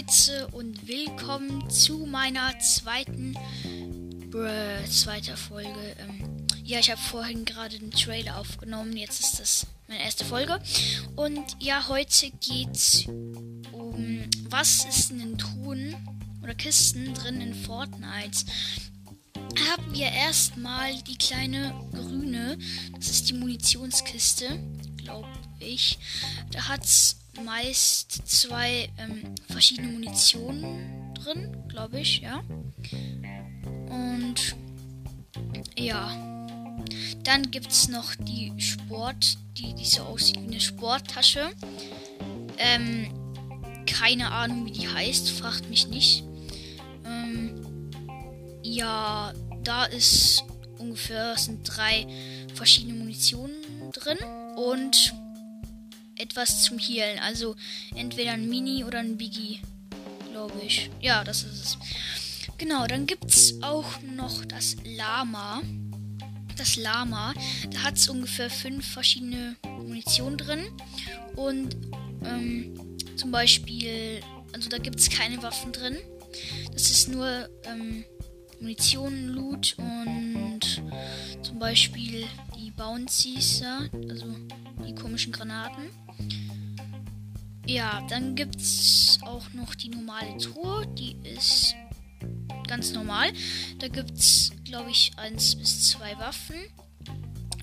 Leute und willkommen zu meiner zweiten Bruh, zweiter Folge. Ähm, ja, ich habe vorhin gerade den Trailer aufgenommen. Jetzt ist das meine erste Folge. Und ja, heute geht's um was ist in den Truhen oder Kisten drin in Fortnite. Haben wir erstmal die kleine grüne. Das ist die Munitionskiste, glaube ich. Da hat's meist zwei ähm, verschiedene Munitionen drin, glaube ich, ja. Und ja. Dann gibt es noch die Sport, die, die so aussieht wie eine Sporttasche. Ähm, keine Ahnung, wie die heißt, fragt mich nicht. Ähm, ja, da ist ungefähr sind drei verschiedene Munitionen drin und etwas zum Healen. Also entweder ein Mini oder ein Biggie, glaube ich. Ja, das ist es. Genau, dann gibt es auch noch das Lama. Das Lama, da hat es ungefähr fünf verschiedene Munition drin. Und ähm, zum Beispiel, also da gibt es keine Waffen drin. Das ist nur ähm, Munition, Loot und zum Beispiel die Bouncies, ja, also die komischen Granaten. Ja, dann gibt es auch noch die normale Truhe. Die ist ganz normal. Da gibt es, glaube ich, eins bis zwei Waffen.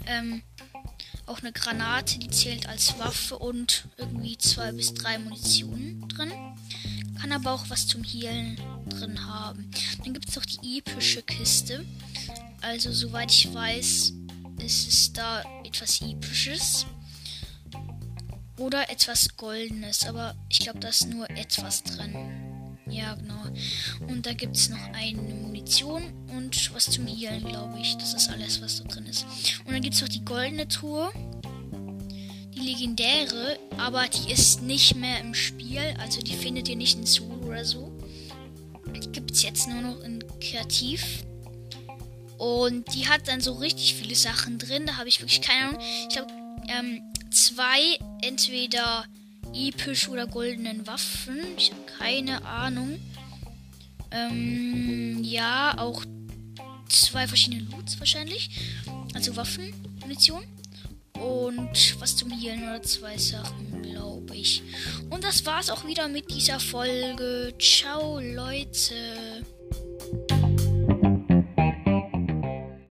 Ähm, auch eine Granate, die zählt als Waffe und irgendwie zwei bis drei Munitionen drin. Kann aber auch was zum Healen drin haben. Dann gibt es noch die epische Kiste. Also, soweit ich weiß, ist es da etwas Episches. Oder etwas Goldenes. Aber ich glaube, da ist nur etwas drin. Ja, genau. Und da gibt es noch eine Munition und was zum Healen, glaube ich. Das ist alles, was da drin ist. Und dann gibt es noch die goldene Truhe. Die legendäre, aber die ist nicht mehr im Spiel. Also die findet ihr nicht in Solo oder so. Die gibt es jetzt nur noch in Kreativ. Und die hat dann so richtig viele Sachen drin. Da habe ich wirklich keine Ahnung. Ich habe ähm, zwei entweder episch oder goldenen Waffen. Ich habe keine Ahnung. Ähm, ja, auch zwei verschiedene Loots wahrscheinlich. Also Waffen, Munition. Und was zum Healen oder zwei Sachen, glaube ich. Und das war's auch wieder mit dieser Folge. Ciao, Leute.